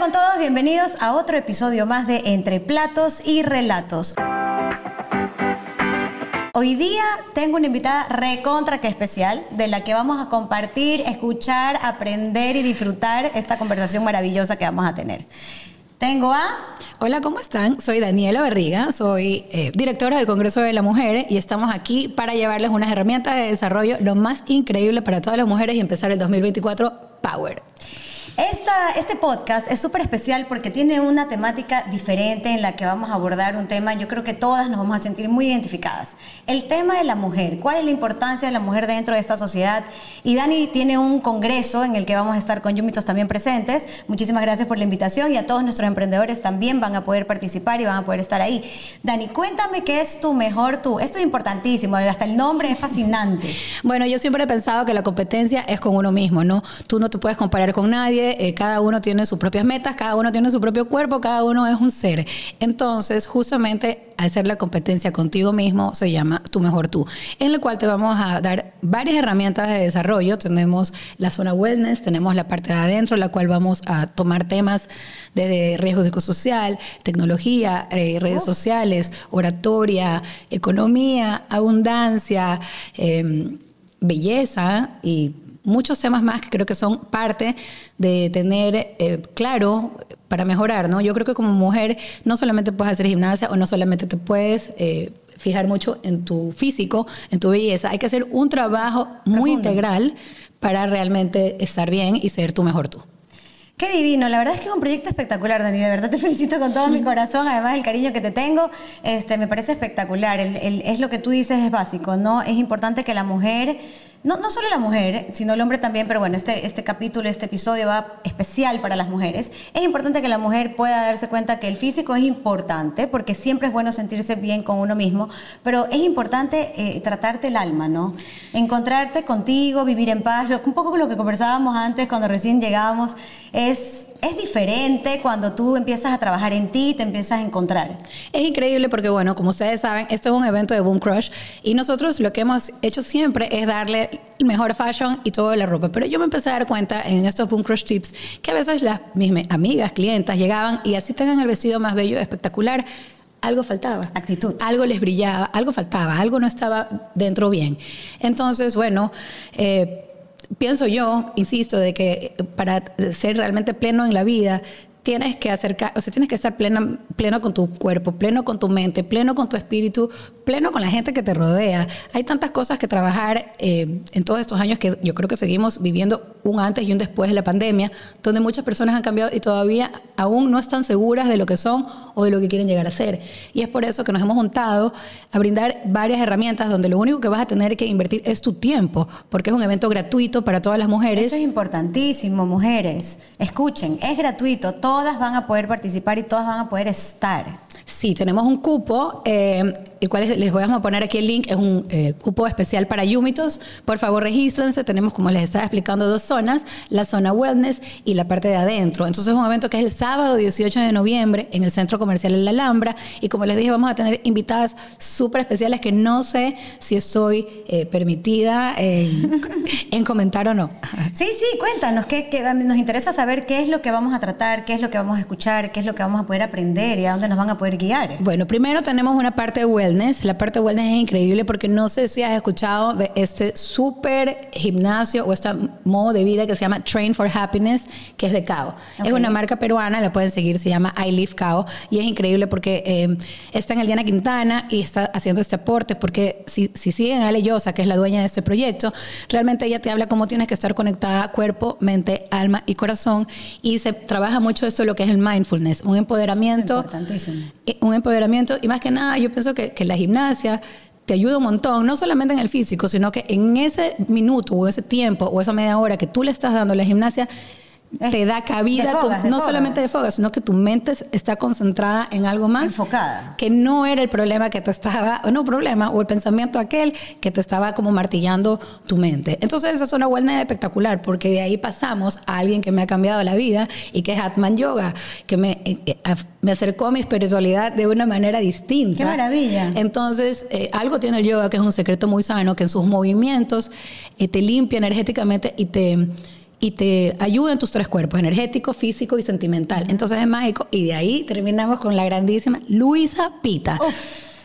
con todos, bienvenidos a otro episodio más de Entre Platos y Relatos. Hoy día tengo una invitada recontra que especial, de la que vamos a compartir, escuchar, aprender y disfrutar esta conversación maravillosa que vamos a tener. Tengo a... Hola, ¿cómo están? Soy Daniela Barriga, soy eh, directora del Congreso de la Mujer y estamos aquí para llevarles unas herramientas de desarrollo lo más increíble para todas las mujeres y empezar el 2024 Power. Esta, este podcast es súper especial porque tiene una temática diferente en la que vamos a abordar un tema, yo creo que todas nos vamos a sentir muy identificadas. El tema de la mujer, cuál es la importancia de la mujer dentro de esta sociedad. Y Dani tiene un congreso en el que vamos a estar con Yumitos también presentes. Muchísimas gracias por la invitación y a todos nuestros emprendedores también van a poder participar y van a poder estar ahí. Dani, cuéntame qué es tu mejor tú. Esto es importantísimo, hasta el nombre es fascinante. Bueno, yo siempre he pensado que la competencia es con uno mismo, ¿no? Tú no te puedes comparar con nadie eh, cada uno tiene sus propias metas, cada uno tiene su propio cuerpo, cada uno es un ser. Entonces, justamente ser la competencia contigo mismo, se llama Tu Mejor Tú, en el cual te vamos a dar varias herramientas de desarrollo. Tenemos la zona wellness, tenemos la parte de adentro, la cual vamos a tomar temas de riesgo psicosocial, tecnología, eh, redes sociales, oratoria, economía, abundancia, em, belleza y muchos temas más que creo que son parte de tener eh, claro para mejorar, ¿no? Yo creo que como mujer no solamente puedes hacer gimnasia o no solamente te puedes eh, fijar mucho en tu físico, en tu belleza, hay que hacer un trabajo muy integral para realmente estar bien y ser tu mejor tú. Qué divino, la verdad es que es un proyecto espectacular, Dani, de verdad te felicito con todo mi corazón, además el cariño que te tengo, este, me parece espectacular, es lo que tú dices es básico, ¿no? Es importante que la mujer no, no solo la mujer, sino el hombre también, pero bueno, este, este capítulo, este episodio va especial para las mujeres. Es importante que la mujer pueda darse cuenta que el físico es importante, porque siempre es bueno sentirse bien con uno mismo, pero es importante eh, tratarte el alma, ¿no? Encontrarte contigo, vivir en paz, un poco lo que conversábamos antes cuando recién llegábamos, es es diferente cuando tú empiezas a trabajar en ti, te empiezas a encontrar. Es increíble porque, bueno, como ustedes saben, esto es un evento de Boom Crush y nosotros lo que hemos hecho siempre es darle el mejor fashion y toda la ropa. Pero yo me empecé a dar cuenta en estos Boom Crush Tips que a veces las mismas amigas, clientas llegaban y así tengan el vestido más bello, espectacular, algo faltaba. Actitud. Algo les brillaba, algo faltaba, algo no estaba dentro bien. Entonces, bueno, eh, pienso yo, insisto, de que para ser realmente pleno en la vida, tienes que acercar, o sea, tienes que estar pleno, pleno con tu cuerpo, pleno con tu mente, pleno con tu espíritu, pleno con la gente que te rodea. Hay tantas cosas que trabajar eh, en todos estos años que yo creo que seguimos viviendo un antes y un después de la pandemia, donde muchas personas han cambiado y todavía aún no están seguras de lo que son o de lo que quieren llegar a ser. Y es por eso que nos hemos juntado a brindar varias herramientas donde lo único que vas a tener que invertir es tu tiempo, porque es un evento gratuito para todas las mujeres. Eso es importantísimo, mujeres. Escuchen, es gratuito todas van a poder participar y todas van a poder estar. Sí, tenemos un cupo, eh, el cual les voy a poner aquí el link, es un eh, cupo especial para Yumitos. Por favor, regístrense. Tenemos, como les estaba explicando, dos zonas, la zona wellness y la parte de adentro. Entonces es un evento que es el sábado 18 de noviembre en el Centro Comercial en La Alhambra. Y como les dije, vamos a tener invitadas súper especiales que no sé si estoy eh, permitida en, comentar o no. Sí, sí, cuéntanos, que, nos interesa saber qué es lo que vamos a tratar, qué es lo que vamos a escuchar, qué es lo que vamos a poder aprender y a dónde nos van a poder guiar. Bueno, primero tenemos una parte de wellness. La parte de wellness es increíble porque no sé si has escuchado de este súper gimnasio o este modo de vida que se llama Train for Happiness, que es de Cao. Es una marca peruana, la pueden seguir, se llama I Live Cao y es increíble porque eh, está en el Diana Quintana y está haciendo este aporte porque si, si siguen a Ale Llosa, que es la dueña de este proyecto, realmente ella te habla cómo tienes que estar conectada cuerpo, mente, alma y corazón. Y se trabaja mucho esto lo que es el mindfulness, un empoderamiento eh, un empoderamiento. Y más que nada yo pienso que, que la gimnasia te ayuda un montón, no solamente en el físico, sino que en ese minuto o ese tiempo o esa media hora que tú le estás dando la gimnasia, te da cabida, no solamente de fogas, sino que tu mente está concentrada en algo más. Enfocada. Que no era el problema que te estaba, o no problema, o el pensamiento aquel que te estaba como martillando tu mente. Entonces esa es una buena espectacular, porque de ahí pasamos a alguien que me ha cambiado la vida y que es Atman Yoga, que me, eh, eh, me acercó a mi espiritualidad de una manera distinta. ¡Qué maravilla! Entonces, eh, algo tiene el yoga que es un secreto muy sano, que en sus movimientos te limpia energéticamente y te y te ayuda en tus tres cuerpos, energético, físico y sentimental. Entonces es mágico. Y de ahí terminamos con la grandísima Luisa Pita.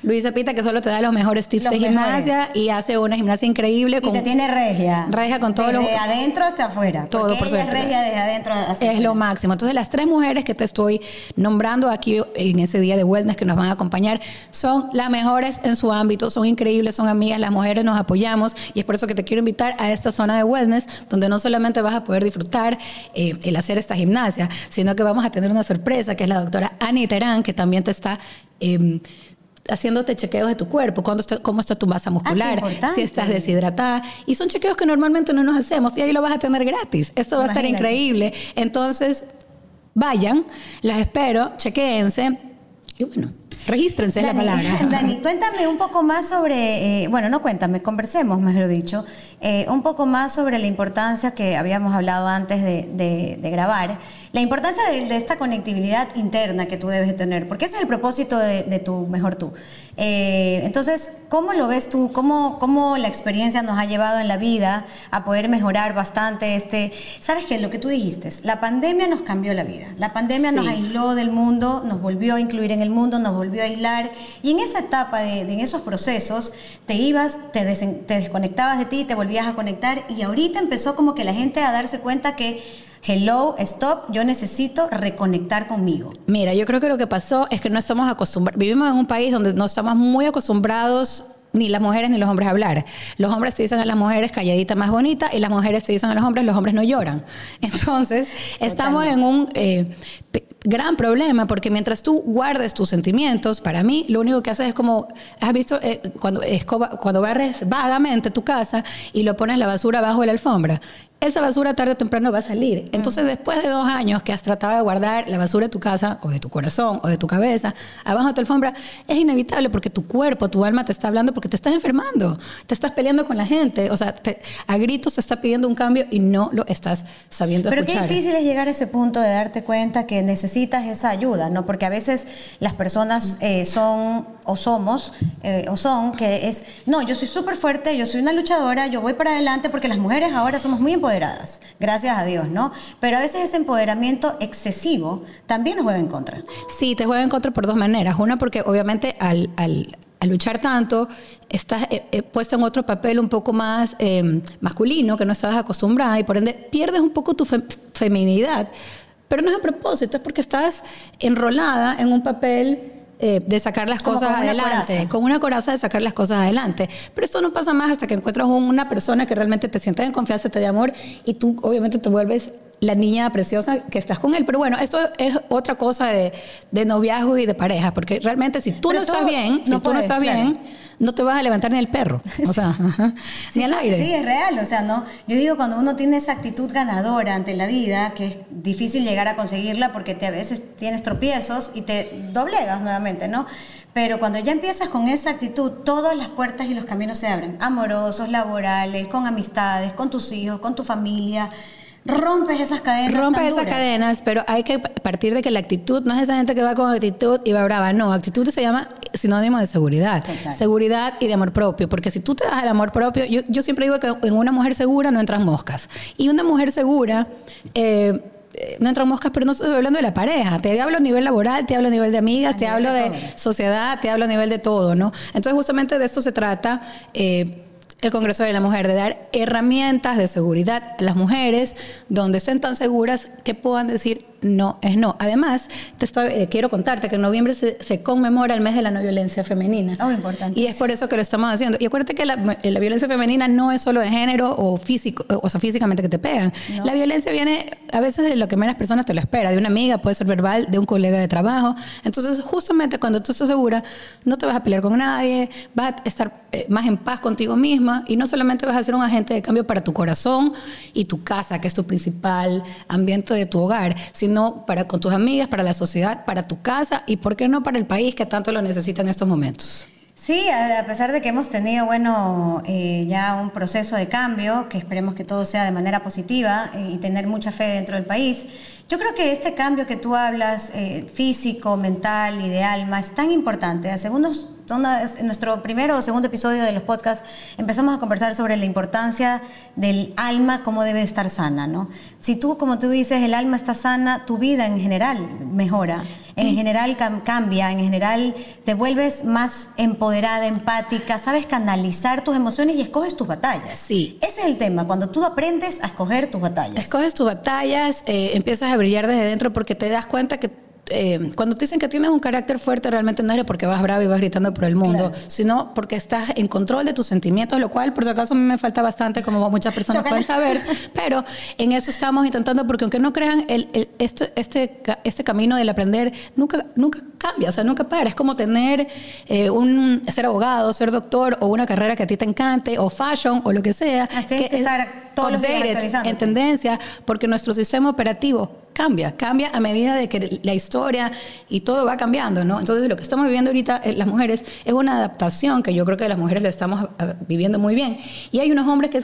Luisa Pita, que solo te da los mejores tips de gimnasia y hace una gimnasia increíble. Con, y te tiene regia. Regia con todo desde adentro hasta afuera. Todo, por ella regia desde adentro hasta Es lo máximo. Entonces, las tres mujeres que te estoy nombrando aquí en ese día de wellness que nos van a acompañar son las mejores en su ámbito, son increíbles, son amigas, las mujeres nos apoyamos y es por eso que te quiero invitar a esta zona de wellness, donde no solamente vas a poder disfrutar eh, el hacer esta gimnasia, sino que vamos a tener una sorpresa, que es la doctora Annie Terán, que también te está... Eh, haciéndote chequeos de tu cuerpo, cuando está, cómo está tu masa muscular, ah, si estás deshidratada. Y son chequeos que normalmente no nos hacemos y ahí lo vas a tener gratis. Esto va a estar increíble. Entonces, vayan, las espero, chequeense y bueno. Regístrense la palabra. Dani, cuéntame un poco más sobre, eh, bueno, no cuéntame, conversemos, mejor dicho, eh, un poco más sobre la importancia que habíamos hablado antes de, grabar, la importancia de, esta conectividad interna que tú debes tener, porque ese es el propósito de, tu mejor tú. Eh, entonces, ¿cómo lo ves tú? ¿Cómo, ¿Cómo la experiencia nos ha llevado en la vida a poder mejorar bastante este... Sabes que lo que tú dijiste, la pandemia nos cambió la vida, la pandemia nos aisló del mundo, nos volvió a incluir en el mundo, nos volvió a aislar, y en esa etapa, de, en esos procesos, te ibas, te, te desconectabas de ti, te volvías a conectar y ahorita empezó como que la gente a darse cuenta que hello, stop, yo necesito reconectar conmigo. Mira, yo creo que lo que pasó es que no estamos acostumbrados, vivimos en un país donde no estamos muy acostumbrados ni las mujeres ni los hombres a hablar. Los hombres se dicen a las mujeres calladita más bonita y las mujeres se dicen a los hombres, los hombres no lloran. Entonces, estamos en un eh, gran problema porque mientras tú guardes tus sentimientos, para mí lo único que haces es como, has visto eh, cuando, escoba, cuando barres vagamente tu casa y lo pones la basura abajo de la alfombra esa basura tarde o temprano va a salir. Entonces, después de dos años que has tratado de guardar la basura de tu casa, o de tu corazón, o de tu cabeza, abajo de tu alfombra, es inevitable porque tu cuerpo, tu alma te está hablando porque te estás enfermando, te estás peleando con la gente, o sea, a gritos te está pidiendo un cambio y no lo estás sabiendo Pero qué difícil es llegar a ese punto de darte cuenta que necesitas esa ayuda, ¿no? Porque a veces las personas eh, son o somos eh, o son que es, no, yo soy súper fuerte, yo soy una luchadora, yo voy para adelante porque las mujeres ahora somos muy empoderadas, gracias a Dios, ¿no? Pero a veces ese empoderamiento excesivo también nos juega en contra. Sí, te juega en contra por dos maneras. Una porque obviamente al, al, luchar tanto estás eh, eh, puesta en otro papel un poco más em, masculino que no estabas acostumbrada y por ende pierdes un poco tu feminidad. Pero no es a propósito, es porque estás enrolada en un papel eh, de sacar las cosas adelante, con una coraza de sacar las cosas adelante. Pero eso no pasa más hasta que encuentras una persona que realmente te sienta en confianza, te da amor y tú obviamente te vuelves la niña preciosa que estás con él. Pero bueno, esto es otra cosa de, de noviazgo y de pareja, porque realmente si tú no estás bien, si tú no estás bien no te vas a levantar ni el perro, o sea, ni al aire. Sí, es real, o sea, no. Yo digo cuando uno tiene esa actitud ganadora ante la vida, que es difícil llegar a conseguirla porque te, a veces tienes tropiezos y te doblegas nuevamente, ¿no? Pero cuando ya empiezas con esa actitud, todas las puertas y los caminos se abren, amorosos, laborales, con amistades, con tus hijos, con tu familia rompes esas cadenas. Rompes esas cadenas, pero hay que partir de que la actitud no es esa gente que va con actitud y va brava. No, actitud se llama sinónimo de seguridad. Seguridad y de amor propio. Porque si tú te das el amor propio, yo, yo, siempre digo que en una mujer segura no entran moscas. Y una mujer segura. Eh, no entran moscas, pero no estoy hablando de la pareja. Te hablo a nivel laboral, te hablo a nivel de amigas, te hablo de, sociedad, te hablo a nivel de todo, ¿no? Entonces, justamente de esto se trata. Eh, el Congreso de la Mujer, de dar herramientas de seguridad a las mujeres donde estén tan seguras que puedan decir no es no. Además, te eh, quiero contarte que en noviembre se, conmemora el mes de la no violencia femenina. Oh, importante. Y es por eso que lo estamos haciendo. Y acuérdate que la, violencia femenina no es solo de género o físico, o sea, físicamente que te pegan. La violencia viene a veces de lo que menos personas te lo espera, de una amiga, puede ser verbal, de un colega de trabajo. Entonces, justamente cuando tú estás segura, no te vas a pelear con nadie, vas a estar eh, más en paz contigo misma y no solamente vas a ser un agente de cambio para tu corazón y tu casa, que es tu principal ambiente de tu hogar, sino no para con tus amigas, para la sociedad, para tu casa y, ¿por qué no para el país que tanto lo necesita en estos momentos? Sí, a pesar de que hemos tenido, bueno, eh, ya un proceso de cambio, que esperemos que todo sea de manera positiva eh, y tener mucha fe dentro del país, yo creo que este cambio que tú hablas, eh, físico, mental y de alma, es tan importante. Hace unos en nuestro primero o segundo episodio de los podcasts empezamos a conversar sobre la importancia del alma, cómo debe estar sana, ¿no? Si tú, como tú dices, el alma está sana, tu vida en general mejora, en general cambia, en general te vuelves más empoderada, empática, sabes canalizar tus emociones y escoges tus batallas. Sí. Ese es el tema, cuando tú aprendes a escoger tus batallas. Escoges tus batallas, eh, empiezas a brillar desde dentro porque te das cuenta que eh, cuando te dicen que tienes un carácter fuerte, realmente no es porque vas bravo y vas gritando por el mundo, sino porque estás en control de tus sentimientos, lo cual, por si acaso, a mí me falta bastante, como muchas personas pueden saber, pero en eso estamos intentando, porque aunque no crean, el, este, este, este camino del aprender nunca, nunca cambia, o sea, nunca para. Es como tener eh, un, ser abogado, ser doctor o una carrera que a ti te encante, o fashion, o lo que sea. Así que, estar todos los días En tendencia, porque nuestro sistema operativo cambia, cambia a medida de que la historia y todo va cambiando, ¿no? Entonces lo que estamos viviendo ahorita eh, las mujeres es una adaptación que yo creo que las mujeres lo estamos ah, viviendo muy bien. Y hay unos hombres que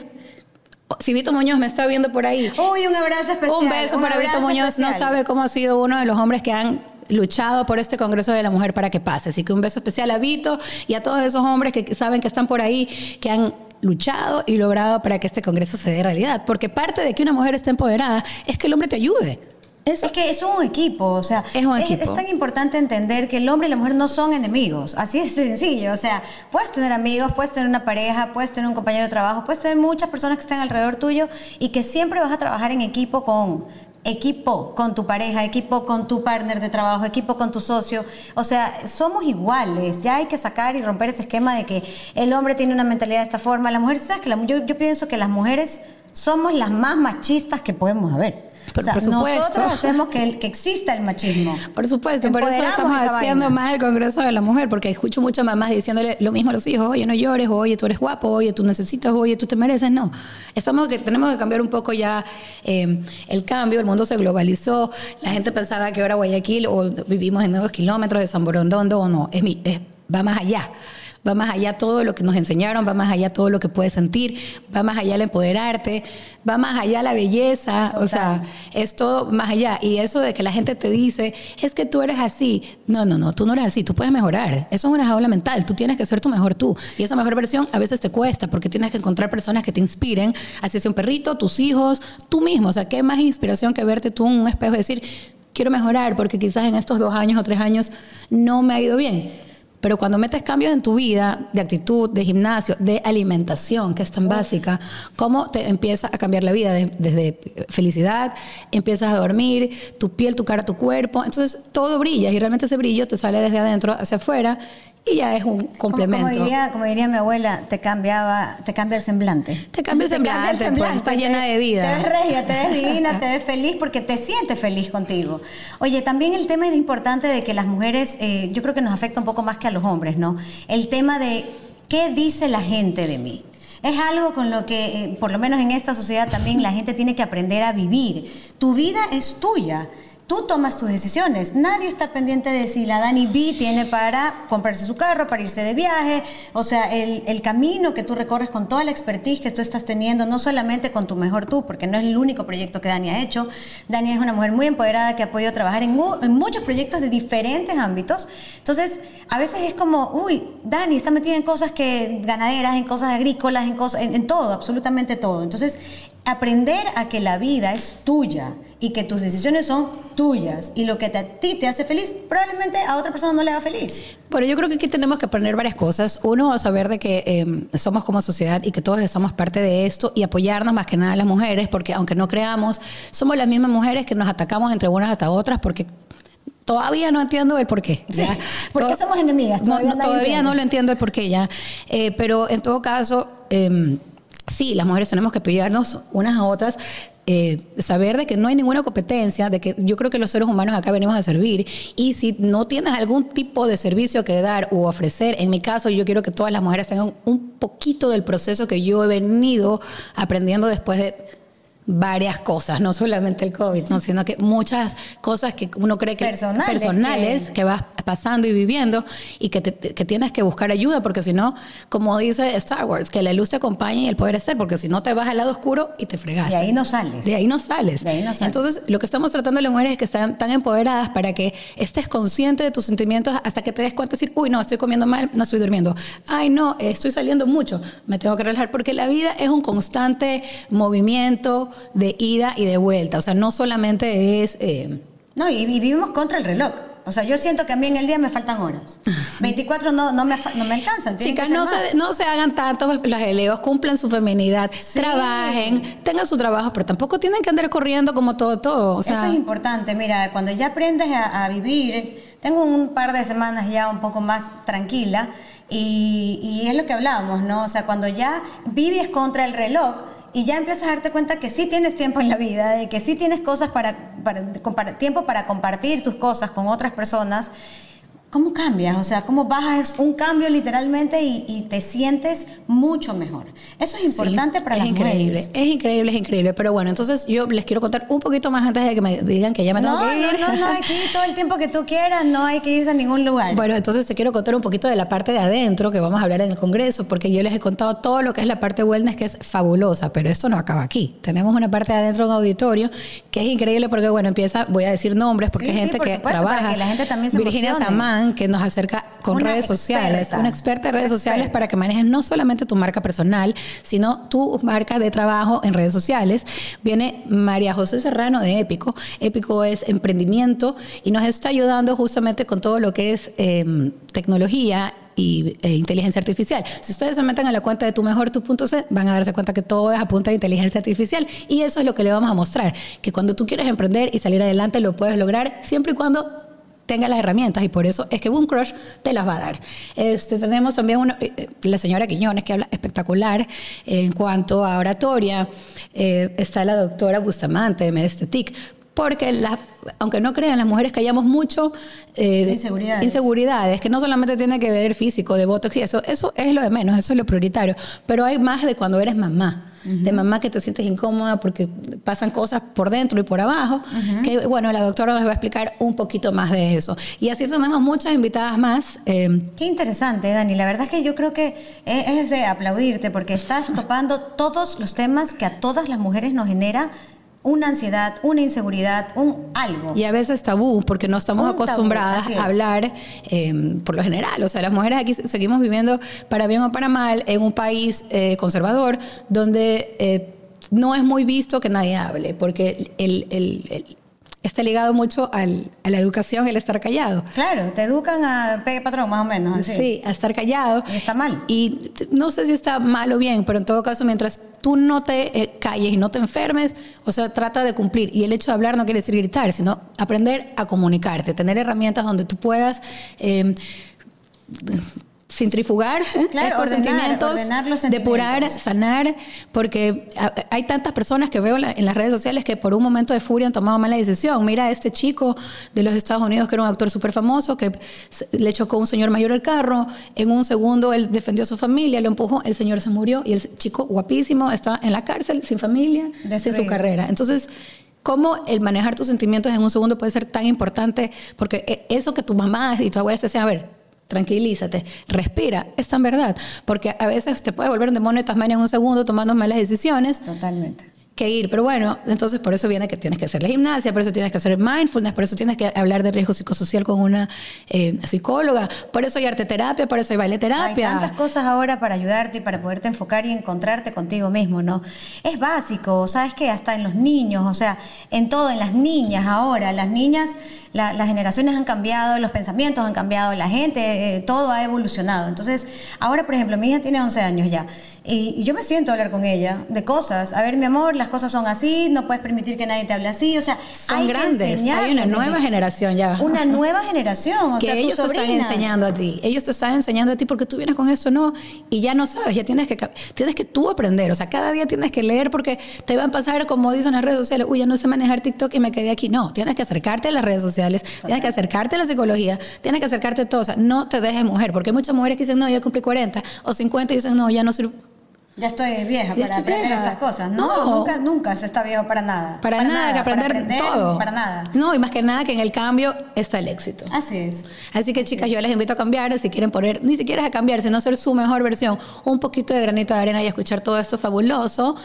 si Vito Muñoz me está viendo por ahí. Uy, un abrazo especial. Un beso para Vito Muñoz. No sabe cómo ha sido uno de los hombres que han luchado por este Congreso de la Mujer para que pase. Así que un beso especial a Vito y a todos esos hombres que saben que están por ahí, que han luchado y logrado para que este Congreso se dé realidad. Porque parte de que una mujer esté empoderada es que el hombre te ayude. Es que es un equipo, o sea, es, un equipo. Es, tan importante entender que el hombre y la mujer no son enemigos, así es sencillo, o sea, puedes tener amigos, puedes tener una pareja, puedes tener un compañero de trabajo, puedes tener muchas personas que estén alrededor tuyo y que siempre vas a trabajar en equipo con equipo con tu pareja, equipo con tu partner de trabajo, equipo con tu socio. O sea, somos iguales. Ya hay que sacar y romper ese esquema de que el hombre tiene una mentalidad de esta forma. La mujer, ¿sabes? Que yo, yo pienso que las mujeres somos las más machistas que podemos haber nosotros hacemos que, que, exista el machismo. Por supuesto, por eso estamos haciendo más el Congreso de la Mujer, porque escucho muchas mamás diciéndole lo mismo a los hijos, oye, no llores, oye, tú eres guapo, oye, tú necesitas, oye, tú te mereces. No, estamos que tenemos que cambiar un poco ya eh, el cambio, el mundo se globalizó, la gente pensaba que ahora Guayaquil o vivimos en nuevos kilómetros de San Borondón o no, es, es, va más allá va más allá todo lo que nos enseñaron, va más allá todo lo que puedes sentir, va más allá el empoderarte, va más allá la belleza, o sea, es todo más allá. Y eso de que la gente te dice, es que tú eres así. No, no, no, tú no eres así, tú puedes mejorar. Eso es una jaula mental, tú tienes que ser tu mejor tú. Y esa mejor versión a veces te cuesta porque tienes que encontrar personas que te inspiren, así sea un perrito, tus hijos, tú mismo. O sea, ¿qué más inspiración que verte tú en un espejo y decir, quiero mejorar porque quizás en estos dos años o tres años no me ha ido bien? Pero cuando metes cambios en tu vida, de actitud, de gimnasio, de alimentación, que es tan básica, ¿cómo te empieza a cambiar la vida? desde felicidad, empiezas a dormir, tu piel, tu cara, tu cuerpo. Entonces todo brilla y realmente ese brillo te sale desde adentro hacia afuera y ya es un complemento. Como, diría, como diría mi abuela, te cambiaba, te cambia el semblante. Te cambia el semblante, pues, estás llena de vida. Te ves regia, te ves divina, te ves feliz porque te sientes feliz contigo. Oye, también el tema es importante de que las mujeres, eh, yo creo que nos afecta un poco más que a los hombres, ¿no? El tema de qué dice la gente de mí. Es algo con lo que, eh, por lo menos en esta sociedad también, la gente tiene que aprender a vivir. Tu vida es tuya. Tú tomas tus decisiones. Nadie está pendiente de si la Dani B tiene para comprarse su carro, para irse de viaje. O sea, el, camino que tú recorres con toda la expertise que tú estás teniendo, no solamente con tu mejor tú, porque no es el único proyecto que Dani ha hecho. Dani es una mujer muy empoderada que ha podido trabajar en, muchos proyectos de diferentes ámbitos. Entonces, a veces es como, uy, Dani está metida en cosas que ganaderas, en cosas agrícolas, en, cosas, en todo, absolutamente todo. Entonces, aprender a que la vida es tuya y que tus decisiones son tuyas y lo que a ti te hace feliz probablemente a otra persona no le haga feliz. Bueno, yo creo que aquí tenemos que aprender varias cosas. Uno, a saber de que em, somos como sociedad y que todos estamos parte de esto y apoyarnos más que nada a las mujeres, porque aunque no creamos, somos las mismas mujeres que nos atacamos entre unas hasta otras porque todavía no entiendo el por qué. Sí, ¿Por qué somos enemigas? Todavía, no, todavía no lo entiendo el por qué ya. Eh, pero en todo caso... Eh, sí, las mujeres tenemos que apoyarnos unas a otras. Eh, saber de que no hay ninguna competencia, de que yo creo que los seres humanos acá venimos a servir y si no tienes algún tipo de servicio que dar o ofrecer, en mi caso yo quiero que todas las mujeres tengan un poquito del proceso que yo he venido aprendiendo después de varias cosas, no solamente el COVID, ¿no? sino que muchas cosas que uno cree que personales, personales que, vas pasando y viviendo y que, que tienes que buscar ayuda porque si no, como dice Star Wars, que la luz te acompañe y el poder ser, porque si no te vas al lado oscuro y te fregas. De ahí no sales. De ahí no sales. De ahí no sales. Entonces, lo que estamos tratando las mujeres es que estén tan empoderadas para que estés consciente de tus sentimientos hasta que te des cuenta de decir, uy, no, estoy comiendo mal, no estoy durmiendo. Ay, no, estoy saliendo mucho, me tengo que relajar, porque la vida es un constante movimiento de ida y de vuelta. O sea, no solamente es... Eh, no, y, vivimos contra el reloj. O sea, yo siento que a mí en el día me faltan horas. 24 no, no, me, no me alcanzan. Chicas, no se, no se, hagan tanto los eleos, cumplan su feminidad, trabajen, tengan su trabajo, pero tampoco tienen que andar corriendo como todo, todo. O sea, Eso es importante. Mira, cuando ya aprendes a, vivir, tengo un par de semanas ya un poco más tranquila y, y es lo que hablábamos, ¿no? O sea, cuando ya vives contra el reloj, y ya empiezas a darte cuenta que sí tienes tiempo en la vida, y que sí tienes cosas para, para, tiempo para compartir tus cosas con otras personas ¿Cómo cambias? O sea, ¿cómo bajas un cambio literalmente y, te sientes mucho mejor? Eso es importante para es las increíble, mujeres. Es increíble, es increíble. Pero bueno, entonces yo les quiero contar un poquito más antes de que me digan que ya me tengo que ir. No, no, no, aquí todo el tiempo que tú quieras, no hay que irse a ningún lugar. Bueno, entonces te quiero contar un poquito de la parte de adentro que vamos a hablar en el Congreso, porque yo les he contado todo lo que es la parte wellness, que es fabulosa, pero esto no acaba aquí. Tenemos una parte de adentro en auditorio que es increíble porque, bueno, empieza, voy a decir nombres, porque hay gente que trabaja. Para que la gente también se Virginia Samán, que nos acerca con redes sociales, una experta en redes sociales para que manejes no solamente tu marca personal, sino tu marca de trabajo en redes sociales. Viene María José Serrano de Épico. Épico es emprendimiento y nos está ayudando justamente con todo lo que es em, tecnología y e inteligencia artificial. Si ustedes se meten a la cuenta de tu mejor tu punto C, van a darse cuenta que todo es a punta de inteligencia artificial y eso es lo que le vamos a mostrar, que cuando tú quieres emprender y salir adelante lo puedes lograr siempre y cuando tenga las herramientas y por eso es que Boom Crush te las va a dar. Este, tenemos también una, eh, eh, la señora Quiñones que habla espectacular en cuanto a oratoria. Eh, está la doctora Bustamante de Medestetic porque la, aunque no crean, las mujeres callamos mucho eh, inseguridades. inseguridades, que no solamente tiene que ver físico, de votos y eso, eso es lo de menos, eso es lo prioritario, pero hay más de cuando eres mamá de mamá que te sientes incómoda porque pasan cosas por dentro y por abajo, que bueno, la doctora nos va a explicar un poquito más de eso. Y así tenemos muchas invitadas más. Eh, Qué interesante, Dani. La verdad es que yo creo que es de aplaudirte porque estás topando todos los temas que a todas las mujeres nos genera una ansiedad, una inseguridad, un algo. Y a veces tabú, porque no estamos acostumbradas a hablar em, por lo general. O sea, las mujeres aquí seguimos viviendo para bien o para mal en un país eh, conservador donde eh, no es muy visto que nadie hable, porque el, el está ligado mucho al, a la educación, el estar callado. Claro, te educan a pegue patrón, más o menos. Sí, a estar callado. Y está mal. Y no sé si está mal o bien, pero en todo caso, mientras tú no te eh, calles y no te enfermes, o sea, trata de cumplir. Y el hecho de hablar no quiere decir gritar, sino aprender a comunicarte, tener herramientas donde tú puedas... Eh, centrifugar estos sentimientos, depurar, sanar, porque hay tantas personas que veo en las redes sociales que por un momento de furia han tomado mala decisión. Mira, este chico de los Estados Unidos que era un actor súper famoso, que le chocó un señor mayor el carro, en un segundo él defendió a su familia, lo empujó, el señor se murió y el chico guapísimo está en la cárcel, sin familia, desde su carrera. Entonces, cómo el manejar tus sentimientos en un segundo puede ser tan importante, porque e, eso que tu mamá y tu abuela te decían, a ver, tranquilízate, respira, es tan verdad, porque a veces te puede volver un demonio de Tasmania en un segundo tomando malas decisiones. Totalmente que ir. Pero bueno, entonces por eso viene que tienes que hacer la gimnasia, por eso tienes que hacer mindfulness, por eso tienes que hablar de riesgo psicosocial con una eh, psicóloga, por eso hay arte terapia, por eso hay baile terapia. Hay tantas cosas ahora para ayudarte y para poderte enfocar y encontrarte contigo mismo, ¿no? Es básico, ¿sabes qué? Hasta en los niños, o sea, en todo, en las niñas ahora, las niñas, las generaciones han cambiado, los pensamientos han cambiado, la gente, eh, todo ha evolucionado. Entonces, ahora, por ejemplo, mi hija tiene 11 años ya y, yo me siento a hablar con ella de cosas. A ver, mi amor, las cosas son así, no puedes permitir que nadie te hable así. O sea, son hay grandes. hay una nueva generación ya. Una nueva generación. O que ellos te están enseñando a ti. Ellos te están enseñando a ti porque tú vienes con eso, no. Y ya no sabes, ya tienes que, tienes que tú aprender. O sea, cada día tienes que leer porque te van a pasar, como dicen las redes sociales, uy, ya no sé manejar TikTok y me quedé aquí. No, tienes que acercarte a las redes sociales, tienes que acercarte a la psicología, tienes que acercarte a todo. O sea, no te dejes mujer, porque hay muchas mujeres que dicen, no, ya cumplí 40 o 50 y dicen, no, ya no sirvo Ya estoy vieja Ya para estoy aprender vieja. estas cosas. No, No. nunca, nunca se está viejo para nada. Para, nada, que aprender, para todo. Para nada. No, y más que nada que en el cambio está el éxito. Así es. Así que chicas, yo les invito a cambiar, si quieren poner, ni siquiera a cambiar, sino ser su mejor versión, un poquito de granito de arena y escuchar todo esto fabuloso,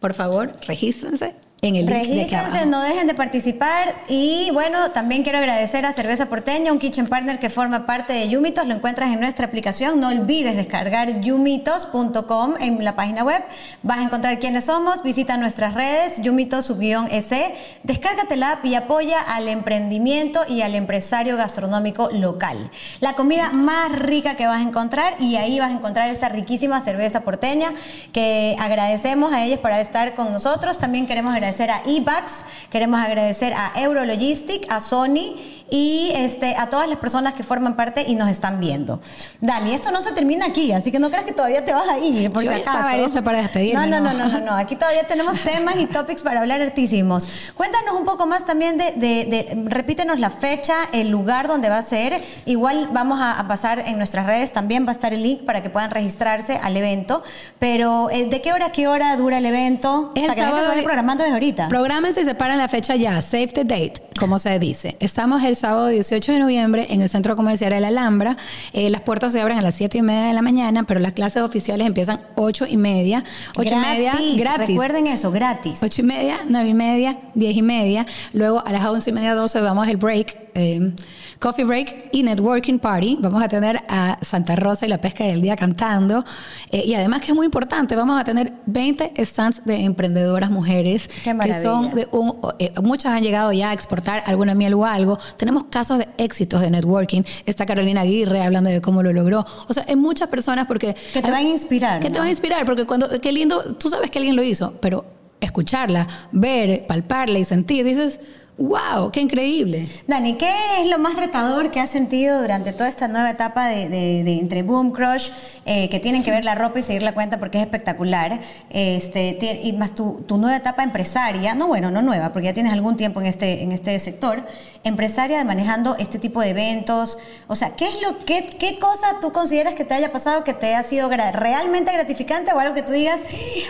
por favor, regístrense en el link de aquí Regístrense, abajo. no dejen de participar. Y bueno, también quiero agradecer a Cerveza Porteña, un kitchen partner que forma parte de Yumitos, lo encuentras en nuestra aplicación, no olvides descargar yumitos.com en la página web, vas a encontrar quiénes somos, visita nuestras redes, yumitos-s, descárgate la app y apoya al emprendimiento y al empresario gastronómico local. La comida más rica que vas a encontrar y ahí vas a encontrar esta riquísima cerveza porteña que agradecemos a ellos por estar con nosotros, también queremos agradecer a eBax, queremos agradecer a Eurologistic, a Sony y este, a todas las personas que forman parte y nos están viendo. Dani, esto no se termina aquí, así que no creas que todavía te vas a ir, por Yo si acaso. estaba para despedirme, No, no, no, ¿no? no, no. Aquí todavía tenemos temas y topics para hablar hartísimos. Cuéntanos un poco más también de, de- de- repítenos la fecha, el lugar donde va a ser. Igual vamos a, a pasar en nuestras redes, también va a estar el link para que puedan registrarse al evento. Pero, eh, ¿de qué hora a qué hora dura el evento? Es el que la gente se sábado vaya de- programando desde ahorita. Prográmense y separan la fecha ya, save the date, como se dice. Estamos el sábado 18 de noviembre en el Centro Comercial de la Alhambra. Eh, las puertas se abren a las 7 y media de la mañana, pero las clases oficiales empiezan 8 y media. 8 y media, gratis. Recuerden eso, gratis. 8 y media, 9 y media, 10 y media. Luego a las 11 y media, 12 damos el break, eh, coffee break y networking party. Vamos a tener a Santa Rosa y la Pesca del Día cantando. Eh, y además que es muy importante, vamos a tener 20 stands de emprendedoras mujeres. Qué que son de un, eh, muchas han llegado ya a exportar alguna miel o algo. Tenemos casos de éxitos de networking. Está Carolina Aguirre hablando de cómo lo logró. O sea, hay muchas personas porque... Que te van a inspirar, Que te ¿no? van a inspirar porque cuando... Qué lindo, tú sabes que alguien lo hizo, pero escucharla, ver, palparla y sentir, dices, wow, qué increíble. Dani, ¿qué es lo más retador que has sentido durante toda esta nueva etapa de, de- de entre Boom Crush, eh, que tienen que ver la ropa y seguir la cuenta porque es espectacular, este, y más tu, tu nueva etapa empresaria, no bueno, no nueva, porque ya tienes algún tiempo en este, en este sector, empresaria de manejando este tipo de eventos, o sea, ¿qué es lo qué, qué cosa tú consideras que te haya pasado que te ha sido gra- realmente gratificante o algo que tú digas,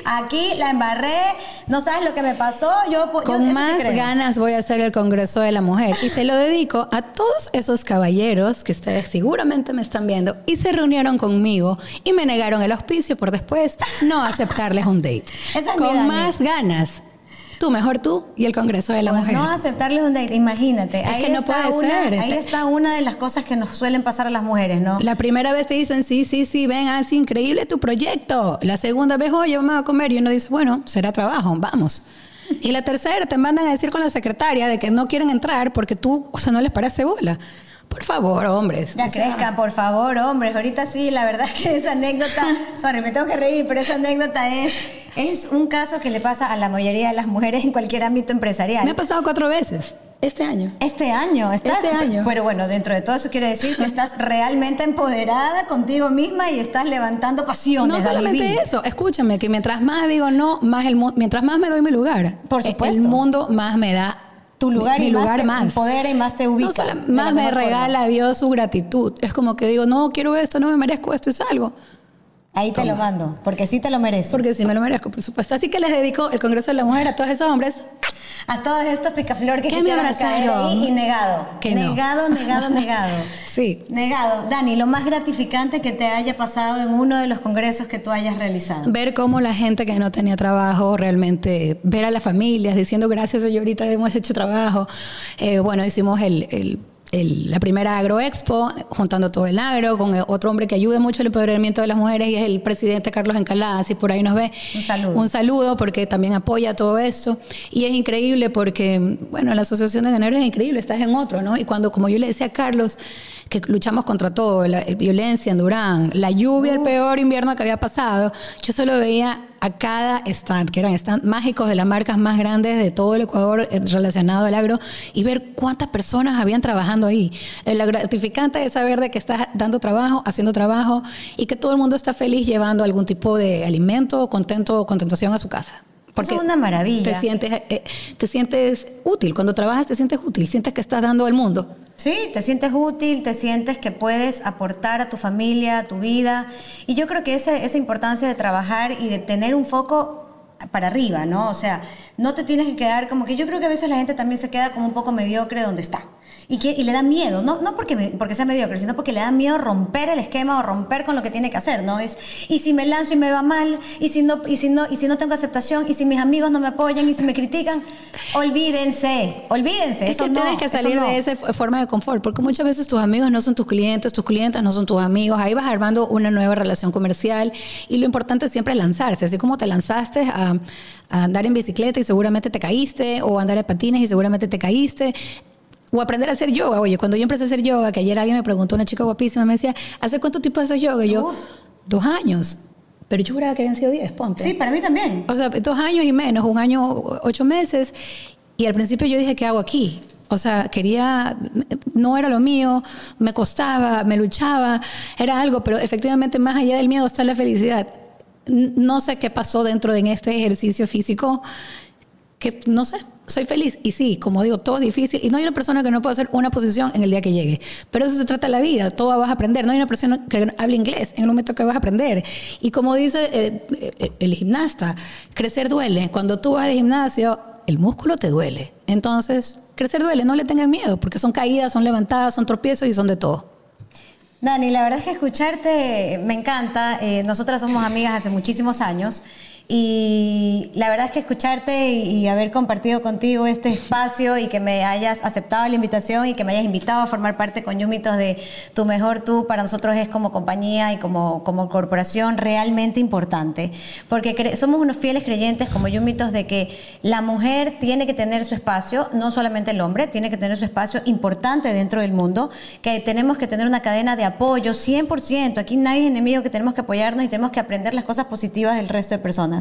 aquí la embarré, no sabes lo que me pasó, yo, Con sí más creo". ganas voy a hacer el Congreso de la Mujer y se lo dedico a todos esos caballeros que ustedes seguramente me están viendo y se reunieron conmigo y me negaron el auspicio por después no aceptarles un date. Esa es Con Dani. más ganas. Tú, mejor tú y el Congreso de la Mujer. No aceptarles un date, imagínate. Es ahí que no está puede una, ser, Ahí está- una de las cosas que nos suelen pasar a las mujeres, ¿no? La primera vez te dicen, sí, sí, sí, ven, así increíble tu proyecto. La segunda vez, oye, vamos a comer. Y uno dice, bueno, será trabajo, vamos. Y la tercera, te mandan a decir con la secretaria de que no quieren entrar porque tú, o sea, no les paraste bola. Por favor, hombres. Ya o sea, por favor, hombres. Ahorita sí, la verdad es que esa anécdota, sorry, me tengo que reír, pero esa anécdota es, es un caso que le pasa a la mayoría de las mujeres en cualquier ámbito empresarial. Me ha pasado cuatro veces este año. Este año, estás, Este año. Pero bueno, dentro de todo eso quiere decir que estás realmente empoderada contigo misma y estás levantando pasiones. No solamente eso, escúchame, que mientras más digo no, más el mientras más me doy mi lugar, Por eh, supuesto. el mundo más me da Tu lugar mi, y mi más lugar te más. empodera y más te ubica No más me forma. regala a Dios su gratitud. Es como que digo, no quiero esto, no me merezco esto y salgo. Ahí te lo mando, porque sí te lo mereces. Porque sí me lo merezco, por supuesto. Así que les dedico el Congreso de la Mujer a todos esos hombres. A todos estos picaflor que Que me abrazaron. y negado. Que no. negado, negado, negado. Sí. Negado. Dani, lo más gratificante que te haya pasado en uno de los congresos que tú hayas realizado. Ver cómo la gente que no tenía trabajo realmente, ver a las familias diciendo gracias señorita, hemos hecho trabajo. Eh, bueno, hicimos el, el- el- la primera agroexpo, juntando todo el agro, con el otro hombre que ayuda mucho el empoderamiento de las mujeres y es el presidente Carlos Encalada, si por ahí nos ve. Un saludo. Un saludo porque también apoya todo esto. Y es increíble porque, bueno, la Asociación de Enero es increíble, estás en otro, ¿no? Y cuando, como yo le decía a Carlos, que luchamos contra todo, la eh, violencia en Durán, la lluvia, el peor invierno que había pasado, yo solo veía a cada stand, que eran stands mágicos de las marcas más grandes de todo el Ecuador eh, relacionado al agro, y ver cuántas personas habían trabajando ahí. Eh, La gratificante es saber de que estás dando trabajo, haciendo trabajo, y que todo el mundo está feliz llevando algún tipo de alimento, contento o contentación a su casa. Eso es una maravilla. Te sientes, eh, te sientes útil. Cuando trabajas te sientes útil, sientes que estás dando al mundo. Sí, te sientes útil, te sientes que puedes aportar a tu familia, a tu vida. Y yo creo que esa, esa importancia de trabajar y de tener un foco para arriba, ¿no? O sea, no te tienes que quedar como que yo creo que a veces la gente también se queda como un poco mediocre donde está. Y, que, y le da miedo, no, no porque, me- porque sea mediocre, sino porque le da miedo romper el esquema o romper con lo que tiene que hacer, ¿no? Es, y si me lanzo y me va mal, y si no, y si no, y si no tengo aceptación, y si mis amigos no me apoyan, y si me critican, olvídense, olvídense. Es eso que no, tienes que salir no. de esa forma de confort, porque muchas veces tus amigos no son tus clientes, tus clientes no son tus amigos, ahí vas armando una nueva relación comercial y lo importante siempre es lanzarse, así como te lanzaste a, a andar en bicicleta y seguramente te caíste, o andar en patines y seguramente te caíste. O aprender a hacer yoga. Oye, cuando yo empecé a hacer yoga, que ayer alguien me preguntó, una chica guapísima, me decía, ¿hace cuánto tiempo haces yoga? Y yo, Uf. dos años. Pero yo juraba que habían sido diez, ponte. Sí, para mí también. O sea, dos años y menos, un año, ocho meses. Y al principio yo dije, ¿qué hago aquí? O sea, quería, no era lo mío, me costaba, me luchaba, era algo, pero efectivamente más allá del miedo está la felicidad. No sé qué pasó dentro de este ejercicio físico, que no sé, soy feliz. Y sí, como digo, todo es difícil. Y no hay una persona que no pueda hacer una posición en el día que llegue. Pero eso se trata de la vida, todo vas a aprender. No hay una persona que hable inglés en el momento que vas a aprender. Y como dice eh, eh, el gimnasta, crecer duele. Cuando tú vas al gimnasio, el músculo te duele. Entonces, crecer duele, no le tengan miedo, porque son caídas, son levantadas, son tropiezos y son de todo. Dani, la verdad es que escucharte me encanta. Eh, nosotras somos amigas hace muchísimos años y la verdad es que escucharte y, haber compartido contigo este espacio y que me hayas aceptado la invitación y que me hayas invitado a formar parte con Yumitos de Tu Mejor Tú, para nosotros es como compañía y como, como corporación realmente importante. Porque somos unos fieles creyentes como Yumitos de que la mujer tiene que tener su espacio, no solamente el hombre, tiene que tener su espacio importante dentro del mundo, que tenemos que tener una cadena de apoyo 100%. Aquí nadie es enemigo, que tenemos que apoyarnos y tenemos que aprender las cosas positivas del resto de personas.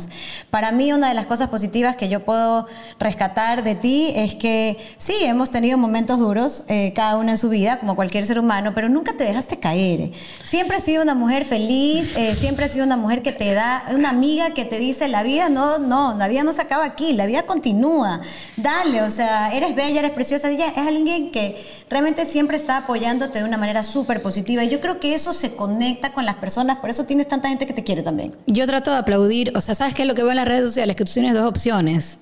Para mí, una de las cosas positivas que yo puedo rescatar de ti es que sí, hemos tenido momentos duros, eh, cada uno en su vida, como cualquier ser humano, pero nunca te dejaste caer. Siempre has sido una mujer feliz, eh, siempre has sido una mujer que te da, una amiga que te dice, la vida no, no, la vida no se acaba aquí, la vida continúa. Dale, o sea, eres bella, eres preciosa, ella es alguien que realmente siempre está apoyándote de una manera súper positiva. Y yo creo que eso se conecta con las personas, por eso tienes tanta gente que te quiere también. Yo trato de aplaudir, o sea, ¿sabes qué es lo que veo en las redes sociales? Que tú tienes dos opciones.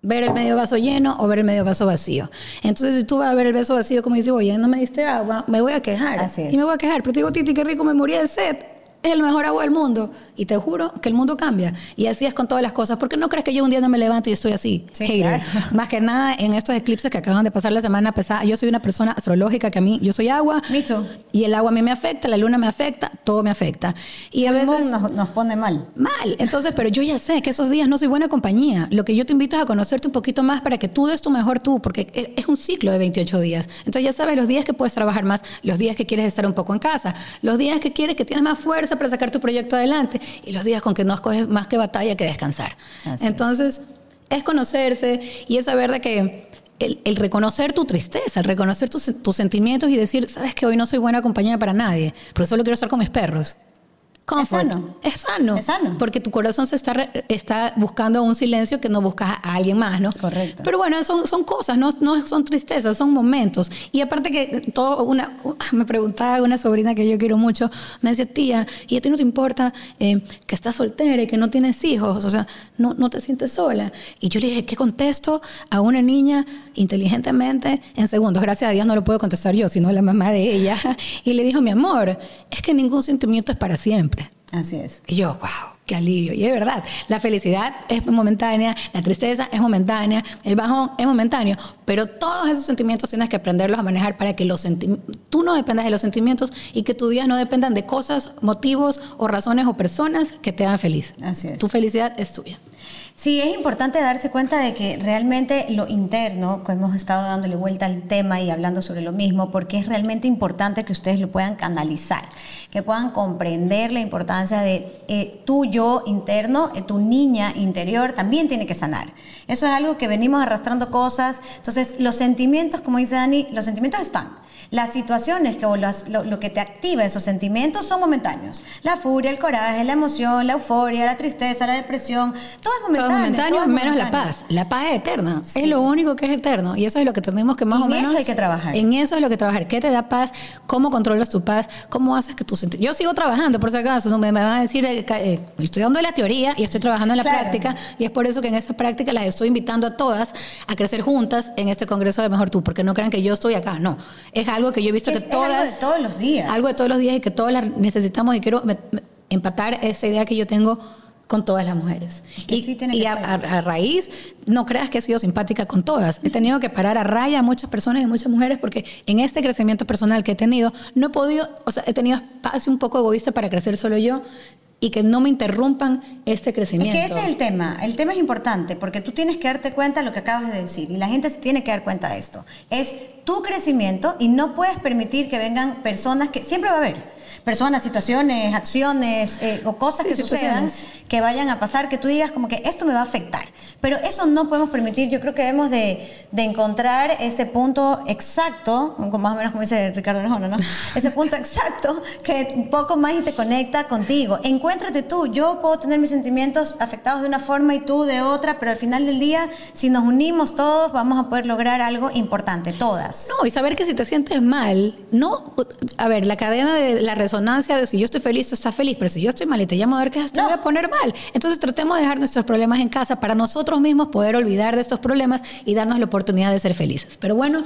Ver el medio vaso lleno o ver el medio vaso vacío. Entonces, si tú vas a ver el vaso vacío, como dices, oye, no me diste agua, me voy a quejar. Así es. Y me voy a quejar, pero te digo, Titi, qué rico, me morí de sed. Es el mejor agua del mundo. Y te juro que el mundo cambia. Y así es con todas las cosas. Porque no crees que yo un día no me levanto y estoy así. Sí, hater. claro. Más que nada en estos eclipses que acaban de pasar la semana pasada. Yo soy una persona astrológica que a mí, yo soy agua. Me too. Y el agua a mí me afecta, la luna me afecta, todo me afecta. Y a veces nos, nos pone mal. mal. Entonces, pero yo ya sé que esos días no soy buena compañía. Lo que yo te invito es a conocerte un poquito más para que tú des tu mejor tú, porque e- es un ciclo de 28 días. Entonces ya sabes los días que puedes trabajar más, los días que quieres estar un poco en casa, los días que quieres que tienes más fuerza para sacar tu proyecto adelante y los días con que no escoges más que batalla que descansar. Así Entonces, es. conocerse y es saber de que el, el reconocer tu tristeza, el reconocer tus, tus sentimientos y decir, sabes que hoy no soy buena compañía para nadie, pero solo quiero estar con mis perros. Comfort. sano. Es sano. Es sano. Porque tu corazón se está, re- está buscando un silencio que no buscas a alguien más, ¿no? Correcto. Pero bueno, son, son cosas, no, no son tristezas, son momentos. Y aparte que todo una, me preguntaba una sobrina que yo quiero mucho, me decía, tía, ¿y a ti no te importa eh, que estás soltera y que no tienes hijos? O sea, no, no te sientes sola. Y yo le dije, ¿qué contesto a una niña inteligentemente en segundos? Gracias a Dios no lo puedo contestar yo, sino la mamá de ella. Y le dijo, mi amor, es que ningún sentimiento es para siempre. Así es. Y yo, wow, qué alivio. Y es verdad, la felicidad es momentánea, la tristeza es momentánea, el bajón es momentáneo, pero todos esos sentimientos tienes que aprenderlos a manejar para que los tú no dependas de los sentimientos y que tus días no dependan de cosas, motivos o razones o personas que te hagan feliz. Así es. Tu felicidad es tuya. Sí, es importante darse cuenta de que realmente lo interno, que hemos estado dándole vuelta al tema y hablando sobre lo mismo, porque es realmente importante que ustedes lo puedan canalizar, que puedan comprender la importancia de eh, tu yo interno, eh, tu niña interior también tiene que sanar. Eso es algo que venimos arrastrando cosas. Entonces, los sentimientos, como dice Dani, los sentimientos están. Las situaciones que, o lo que te activa esos sentimientos son momentáneos. La furia, el coraje, la emoción, la euforia, la tristeza, la depresión, todo es momentáneo. Todo es momentáneo, todo es menos la momentáneo. paz. La paz es eterna. Es lo único que es eterno. Y eso es lo que tenemos que más En o menos. eso hay que trabajar. En eso es lo que trabajar. ¿Qué te da paz? ¿Cómo controlas tu paz? ¿Cómo haces que senti- Yo sigo trabajando, por si acaso. Me, me van a decir, eh, eh, estoy dando la teoría y estoy trabajando en la Claro. práctica. Y es por eso que en esta práctica las estoy invitando a todas a crecer juntas en este congreso de Mejor Tú. Porque no crean que yo estoy acá. No. Es algo que yo he visto Es- que es algo todas. de todos los días. Algo de todos los días y que todas las necesitamos. Y quiero me- me- empatar esa idea que yo tengo con todas las mujeres. que y sí tiene y a, ser. a- a raíz, no creas que he sido simpática con todas. He tenido que parar a raya a muchas personas y muchas mujeres porque en este crecimiento personal que he tenido, no he podido, o sea, he tenido espacio un poco egoísta para crecer solo yo y que no me interrumpan este Es crecimiento. que ese es el tema. El tema es importante porque tú tienes que darte cuenta de lo que acabas de decir y la gente se tiene que dar cuenta de esto. Es tu crecimiento y no puedes permitir que vengan personas que siempre va a haber personas, situaciones, acciones eh, o cosas Sí, que sucedan que vayan a pasar que tú digas como que esto me va a afectar. Pero eso no podemos permitir. Yo creo que debemos de, de encontrar ese punto exacto, más o menos como dice Ricardo Arjona, ¿no? Ese punto exacto que un poco más y te conecta contigo. Encuéntrate tú. Yo puedo tener mis sentimientos afectados de una forma y tú de otra, pero al final del día, si nos unimos todos, vamos a poder lograr algo importante, todas. No, y saber que si te sientes mal, no, a ver, la cadena de la resonancia de si yo estoy feliz, tú estás feliz, pero si yo estoy mal y te llamo a ver qué te No. voy a poner mal. Entonces tratemos de dejar nuestros problemas en casa para nosotros mismos poder olvidar de estos problemas y darnos la oportunidad de ser felices. Pero bueno,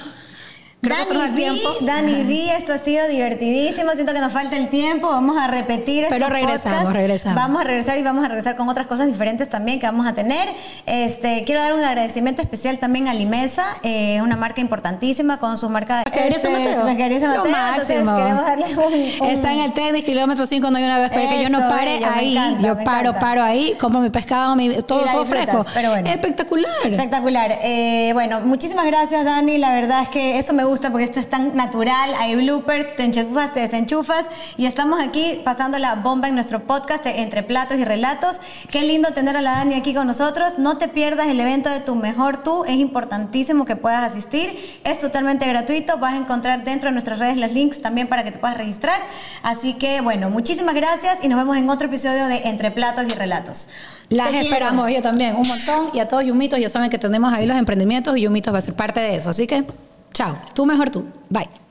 creo que Dani el B, tiempo. Dani B, esto ha sido divertidísimo. Siento que nos falta el tiempo. Vamos a repetir Pero estos regresamos, podcasts. regresamos. Vamos a regresar y vamos a regresar con otras cosas diferentes también que vamos a tener. Este, quiero dar un agradecimiento especial también a Limesa, eh, una marca importantísima con su marca San este, Mateo. San Mateo. Máximo. queremos darle un, un- Está en el tenis, kilómetro 5, no hay una vez para que yo no Eso, pare bello, ahí. encanta, yo paro, encanta. paro ahí, compro mi pescado, mi, todo, todo fresco. pero bueno. Espectacular. Espectacular. Eh, bueno, muchísimas gracias, Dani. La verdad es que esto me gusta porque esto es tan natural. Hay bloopers, te enchufas, te desenchufas. Y estamos aquí pasando la bomba en nuestro podcast de Entre Platos y Relatos. Qué lindo tener a la Dani aquí con nosotros. No te pierdas el evento de Tu Mejor Tú. Es importantísimo que puedas asistir. Es totalmente gratuito. Vas a encontrar dentro de nuestras redes los links también para que te puedas registrar. Así que, bueno, muchísimas gracias y nos vemos en otro episodio de Entre Platos y Relatos. Las Te quiero. esperamos yo también, un montón. Y a todos Yumitos, ya saben que tenemos ahí los emprendimientos y Yumitos va a ser parte de eso. Así que, chao. Tú mejor tú. Bye.